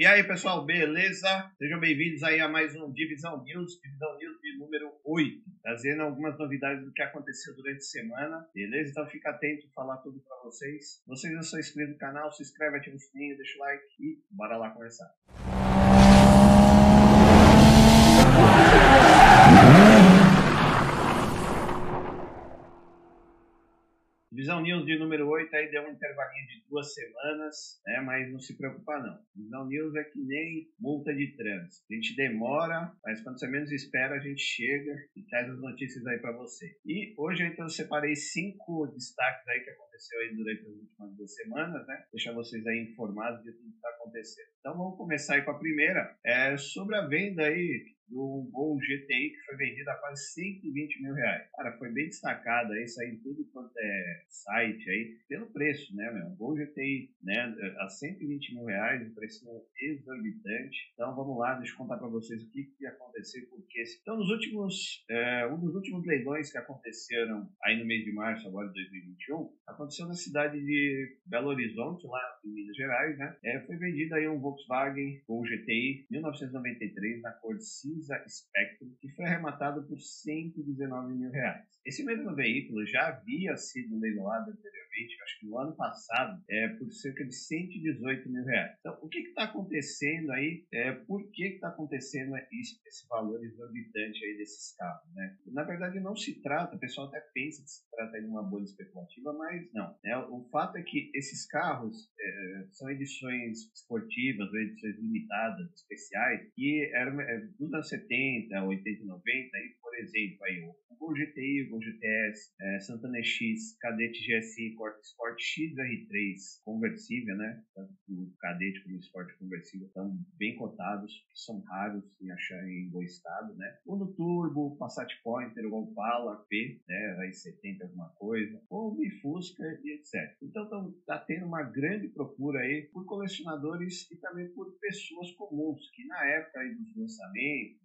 E aí, pessoal, beleza? Sejam bem-vindos aí a mais um Divisão News, Divisão News de número 8, trazendo algumas novidades do que aconteceu durante a semana, beleza? Então fica atento, falar tudo para vocês. Vocês não são inscritos no canal, se inscreve, ativa o sininho, deixa o like e bora lá começar. Visão News de número 8 aí deu um intervalinho de duas semanas, né? Mas não se preocupa não. Visão News é que nem multa de trânsito. A gente demora, mas quando você menos espera, a gente chega e traz as notícias aí para você. E hoje então eu separei cinco destaques aí que aconteceu aí durante as últimas duas semanas, né? Deixar vocês aí informados de tudo que está acontecendo. Então vamos começar aí com a primeira, é sobre a venda aí do Gol GTI que foi vendido a quase 120 mil reais. Cara, foi bem destacado aí, aí em tudo quanto é site aí, pelo preço, né, meu? Gol GTI, né, a 120 mil reais, um preço exorbitante. Então vamos lá, deixa eu contar para vocês o que, que aconteceu, porque então nos últimos, é, um dos últimos leilões que aconteceram aí no mês de março agora de 2021, aconteceu na cidade de Belo Horizonte, lá em Minas Gerais, né? É, foi vendido aí um Volkswagen Gol GTI 1993 na cor cinza Spectrum, que foi arrematado por 119 mil reais. Esse mesmo veículo já havia sido leiloado anteriormente, acho que no ano passado, é, por cerca de 118 mil reais. Então, o que está acontecendo aí? É, por que está acontecendo esse valor exorbitante aí desses carros? Né? Na verdade, não se trata, o pessoal até pensa que se trata de uma bolha especulativa, mas não. Né? O fato é que esses carros é, são edições esportivas ou edições limitadas, especiais, que eram é, dos anos 70, 80, 90, e, por exemplo, aí, Gol GTI, Gol GTS, é, Santana X, Cadete GSI, Sport XR3 conversível, né? Tanto o Cadete como o Sport conversível estão bem cotados, são raros em achar em bom estado, né? O no Turbo, Passat Pointer, o Opala P, né? Aí 70 alguma coisa, ou o Fusca e etc. Então está tendo uma grande procura aí por colecionadores e também por pessoas comuns que na época aí dos lançamentos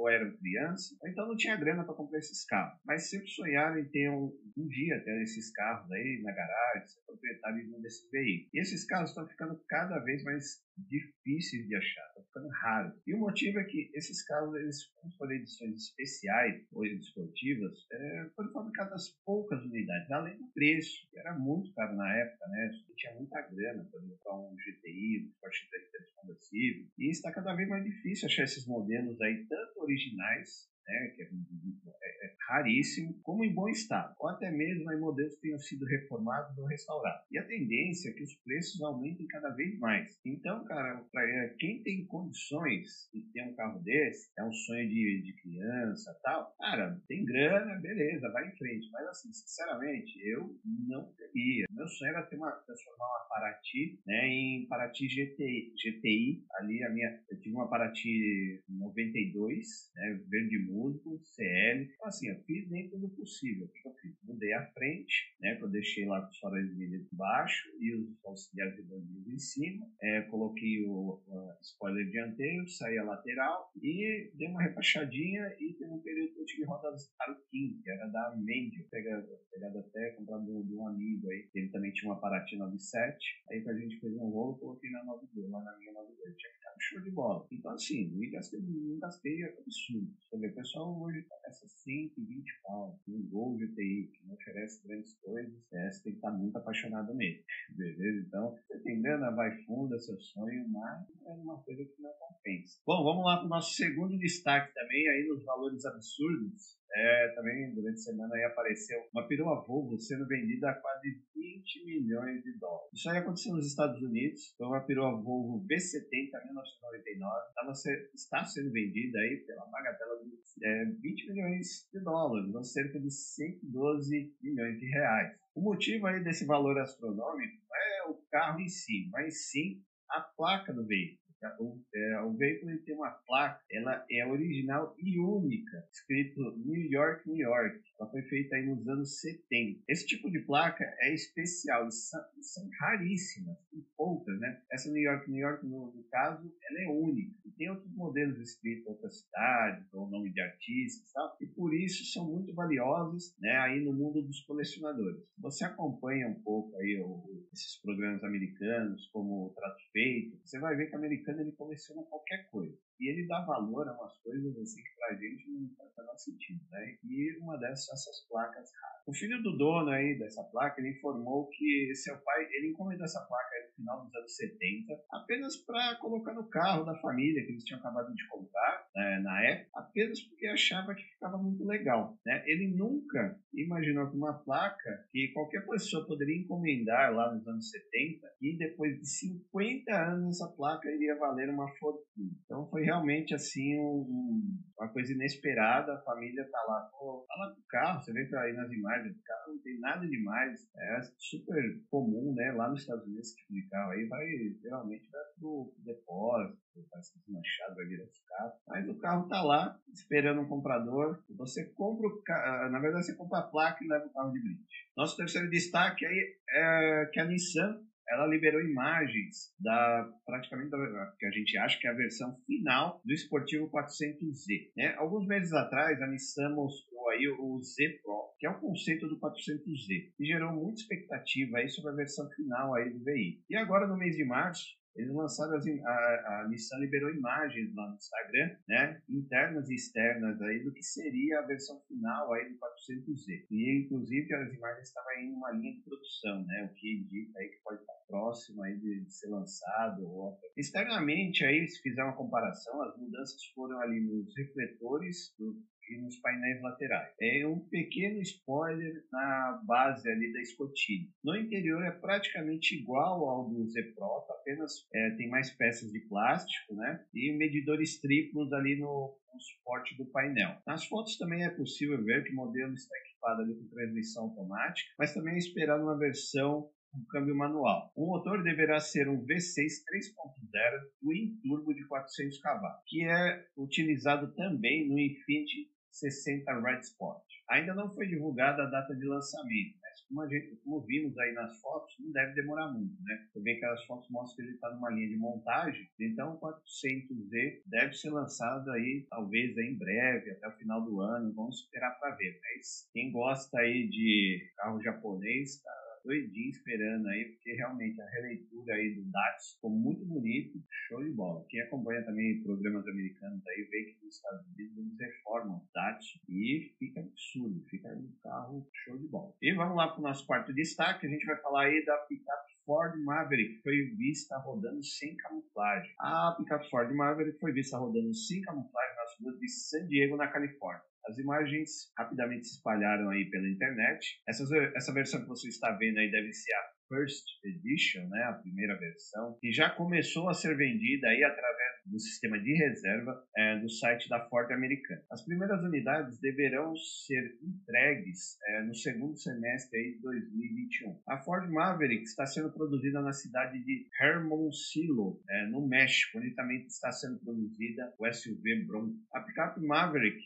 ou eram crianças, ou então não tinha grana para comprar esses carros, mas sempre sonharam em ter um, um dia ter esses carros aí na garagem, ser proprietário de um desses veículos. E esses carros estão ficando cada vez mais difíceis de achar, ficando raros. E o motivo é que esses carros, eles, como foram edições especiais ou esportivas, é, foram fabricadas poucas unidades, além do preço, que era muito caro na época, né? Você tinha muita grana para comprar um GTI, um Porsche 300 conversível, e está cada vez mais difícil achar esses modelos aí, tanto originais né, que é, é, é, raríssimo, como em bom estado, ou até mesmo em modelos que tenham sido reformados ou restaurados. E a tendência é que os preços aumentem cada vez mais. Então, cara, é, quem tem condições de ter um carro desse, é um sonho de, de criança tal, cara, tem grana, beleza, vai em frente. Mas assim, sinceramente, eu não teria. Meu sonho era ter uma, transformar uma Paraty né, em Paraty GTI, GTI. Ali a minha, eu tive uma Paraty 92, né, verde músico, CL. Então, assim, eu fiz dentro do possível. O que eu fiz? Mudei a frente, né? Que eu deixei lá com os faróis de baixo e os auxiliares de bandido em cima. É, coloquei o, o, spoiler dianteiro, saí a lateral e dei uma rebaixadinha e teve um período que eu tive rodas Aruquim, que era da Mendio. Pegado, pegado até, comprado de um amigo aí. Ele também tinha uma Paraty 97. Aí a gente fez um rolo, coloquei na 92, lá na minha 92. Tinha que ficar show de bola. Então, assim, não gastei, não gastei absurdo. O pessoal hoje essa 120 pau, um Gol GTI, que não oferece grandes coisas, é, você tem que estar muito apaixonado nele, beleza? Então, você tem grana, vai é seu sonho, mas é uma coisa que não compensa. Bom, vamos lá para o nosso segundo destaque também, aí nos valores absurdos. É, também durante a semana aí apareceu uma perua Volvo sendo vendida a quase 20 milhões de dólares. Isso aí aconteceu nos Estados Unidos, foi uma perua Volvo V70 1999, tava está sendo vendida aí pela bagatela de é, 20 milhões de dólares, ou cerca de 112 milhões de reais. O motivo aí desse valor astronômico não é o carro em si, mas sim a placa do veículo. O, é, o veículo tem uma placa, ela é original e única, escrito New York, New York. Ela foi feita aí nos anos 70. Esse tipo de placa é especial, são, são raríssimas, poucas, né? Essa New York, New York, no, no, caso, ela é única. E tem outros modelos escritos em outras cidades, ou nome de artistas, tal, e por isso são muito valiosos, né? Aí no mundo dos colecionadores. Você acompanha um pouco aí o, esses programas americanos, como o Trato Feito, você vai ver que o americano ele coleciona qualquer coisa. E ele dá valor a umas coisas assim que pra gente não faz menor sentido, né? E uma dessas essas placas raras. O filho do dono aí dessa placa, ele informou que seu pai, ele encomendou essa placa aí no final dos anos 70, apenas para colocar no carro da família que eles tinham acabado de comprar né, na época, apenas porque achava que ficava muito legal, né? Ele nunca imaginou que uma placa que qualquer pessoa poderia encomendar lá nos anos 70 e depois de 50 anos essa placa iria valer uma fortuna. Então foi realmente assim um, uma coisa inesperada. A família tá lá, pô, tá lá com o carro, você vê que aí nas imagens do carro não tem nada demais, é super comum, né? Lá nos Estados Unidos esse tipo de carro aí vai geralmente vai pro depósito, vai ser manchado, vai virar carro. Mas o carro tá lá esperando um comprador. Você compra o carro, na verdade você compra a placa e leva o carro de brinde. Nosso terceiro destaque aí é que a Nissan ela liberou imagens da praticamente da, que a gente acha que é a versão final do esportivo 400Z. Né? Alguns meses atrás a Nissan mostrou aí o Z Pro, que é o conceito do 400Z, e gerou muita expectativa aí sobre a versão final aí do veículo. E agora no mês de março eles lançaram as, a, a Nissan liberou imagens lá no Instagram, né, internas e externas aí do que seria a versão final aí do 400Z. E inclusive as imagens estavam em uma linha de produção, né, o que indica aí que pode estar próximo aí de, de ser lançado. Ou... Externamente aí, se fizer uma comparação, as mudanças foram ali nos refletores do e nos painéis laterais. É um pequeno spoiler na base ali da escotilha. No interior é praticamente igual ao do Z Pro, apenas é, tem mais peças de plástico, né? E medidores triplos ali no, no suporte do painel. Nas fotos também é possível ver que o modelo está equipado ali com transmissão automática, mas também é esperado uma versão um câmbio manual. O motor deverá ser um V6 3.0 Twin Turbo de 400 cavalos, que é utilizado também no Infiniti 60 Red Sport. Ainda não foi divulgada a data de lançamento, mas como, gente, como vimos aí nas fotos, não deve demorar muito, né? Também aquelas fotos mostram que ele está numa linha de montagem, então o 400Z deve ser lançado aí, talvez aí em breve, até o final do ano, vamos esperar para ver. Mas quem gosta aí de carro japonês, tá doidinho esperando aí, porque realmente a releitura aí do DATS ficou muito bonito, show de bola. Quem acompanha também programas americanos aí vê que nos Estados Unidos eles reformam o DATS e fica absurdo, fica um carro show de bola. E vamos lá para o nosso quarto destaque, a gente vai falar aí da picape Ford Maverick que foi vista rodando sem camuflagem. A picape Ford Maverick foi vista rodando sem camuflagem nas ruas de San Diego, na Califórnia. As imagens rapidamente se espalharam aí pela internet. Essa, essa versão que você está vendo aí deve ser a First Edition, né, a primeira versão, que já começou a ser vendida aí através do sistema de reserva é, do site da Ford americana. As primeiras unidades deverão ser entregues é, no segundo semestre de 2021. A Ford Maverick está sendo produzida na cidade de Hermosillo, é, no México, onde também está sendo produzida o SUV Bronco. A picape Maverick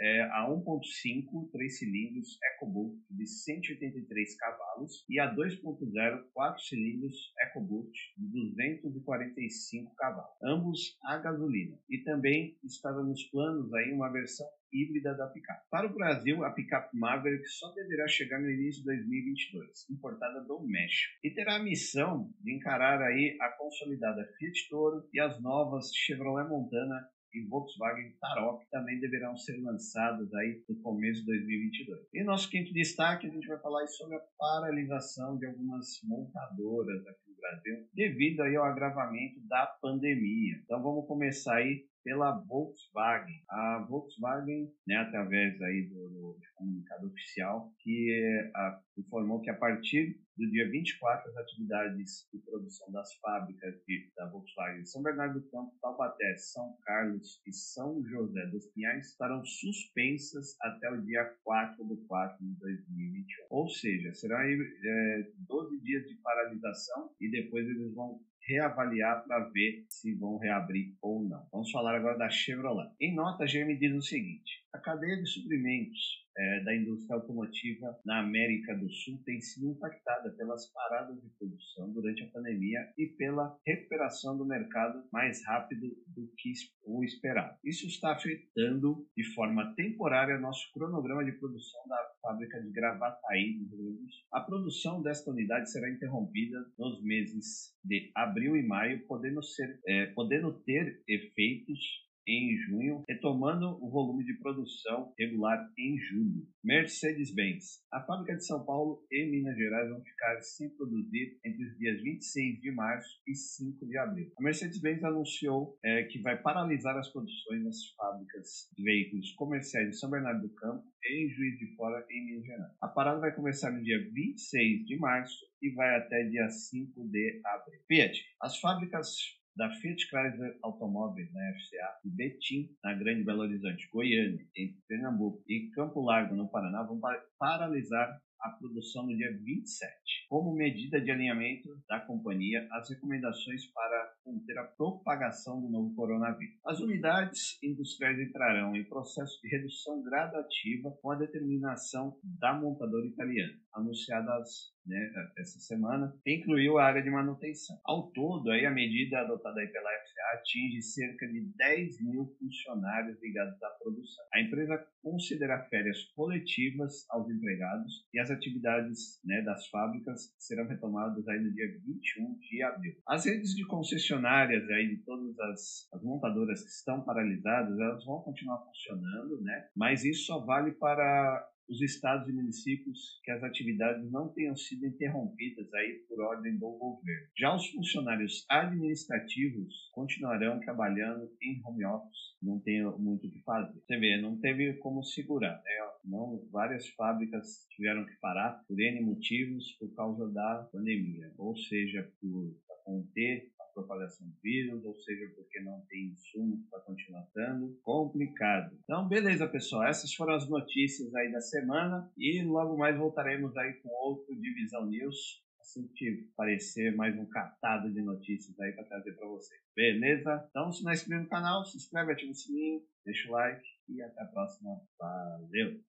é, a 1.5 3 cilindros EcoBoost de 183 cavalos e a 2.0 4 cilindros EcoBoost de 245 cavalos, ambos a gasolina. E também estava nos planos aí uma versão híbrida da picape. Para o Brasil, a picape Maverick só deverá chegar no início de 2022, importada do México, e terá a missão de encarar aí a consolidada Fiat Toro e as novas Chevrolet Montana e Volkswagen Tarok também deverão ser lançados aí no começo de 2022. E nosso quinto destaque, a gente vai falar sobre a paralisação de algumas montadoras aqui no Brasil devido aí ao agravamento da pandemia. Então vamos começar aí pela Volkswagen. A Volkswagen, né, através aí do, do comunicado oficial, que a, informou que a partir do dia 24 as atividades de produção das fábricas de, da Volkswagen São Bernardo do Campo, Taubaté, São Carlos e São José dos Pinhais estarão suspensas até o dia 4 de 4 de 2021. Ou seja, serão aí é, 12 dias de paralisação e depois eles vão reavaliar para ver se vão reabrir ou não. Vamos falar agora da Chevrolet. Em nota, a GM diz o seguinte: a cadeia de suprimentos é, da indústria automotiva na América do Sul tem sido impactada pelas paradas de produção durante a pandemia e pela recuperação do mercado mais rápido do que o esperado. Isso está afetando de forma temporária nosso cronograma de produção da fábrica de Gravataí, no Rio Grande do Sul. A produção desta unidade será interrompida nos meses de abril e maio, podendo, ser, é, podendo ter efeitos em junho, retomando o volume de produção regular em julho. Mercedes-Benz. A fábrica de São Paulo e Minas Gerais vão ficar sem produzir entre os dias 26 de março e 5 de abril. A Mercedes-Benz anunciou é, que vai paralisar as produções nas fábricas de veículos comerciais de São Bernardo do Campo e em Juiz de Fora, em Minas Gerais. A parada vai começar no dia 26 de março e vai até dia 5 de abril. Fiat. As fábricas da Fiat Chrysler Automóveis na FCA e Betim, na Grande Belo Horizonte, Goiânia, em Pernambuco e Campo Largo, no Paraná, vão paralisar a produção no dia 27, como medida de alinhamento da companhia às recomendações para conter a propagação do novo coronavírus. As unidades industriais entrarão em processo de redução gradativa com a determinação da montadora italiana, anunciadas né, essa semana, incluiu a área de manutenção. Ao todo, aí, a medida adotada pela FCA atinge cerca de 10 mil funcionários ligados à produção. A empresa considera férias coletivas aos empregados e as atividades né, das fábricas serão retomadas aí no dia 21 de abril. As redes de concessionárias aí de todas as, as montadoras que estão paralisadas, elas vão continuar funcionando, né? Mas isso só vale para os estados e municípios que as atividades não tenham sido interrompidas aí por ordem do governo. Já os funcionários administrativos continuarão trabalhando em home office, não tem muito o que fazer. Você vê, não teve como segurar, né? Não, várias fábricas tiveram que parar por N motivos por causa da pandemia, ou seja, por conter propagação do vírus, ou seja, porque não tem insumo para continuar dando. Complicado. Então, beleza, pessoal. Essas foram as notícias aí da semana e logo mais voltaremos aí com outro Divisão News. Assim que aparecer mais um catado de notícias aí para trazer para vocês. Beleza? Então, se não é inscrito no canal, se inscreve, ativa o sininho, deixa o like e até a próxima. Valeu!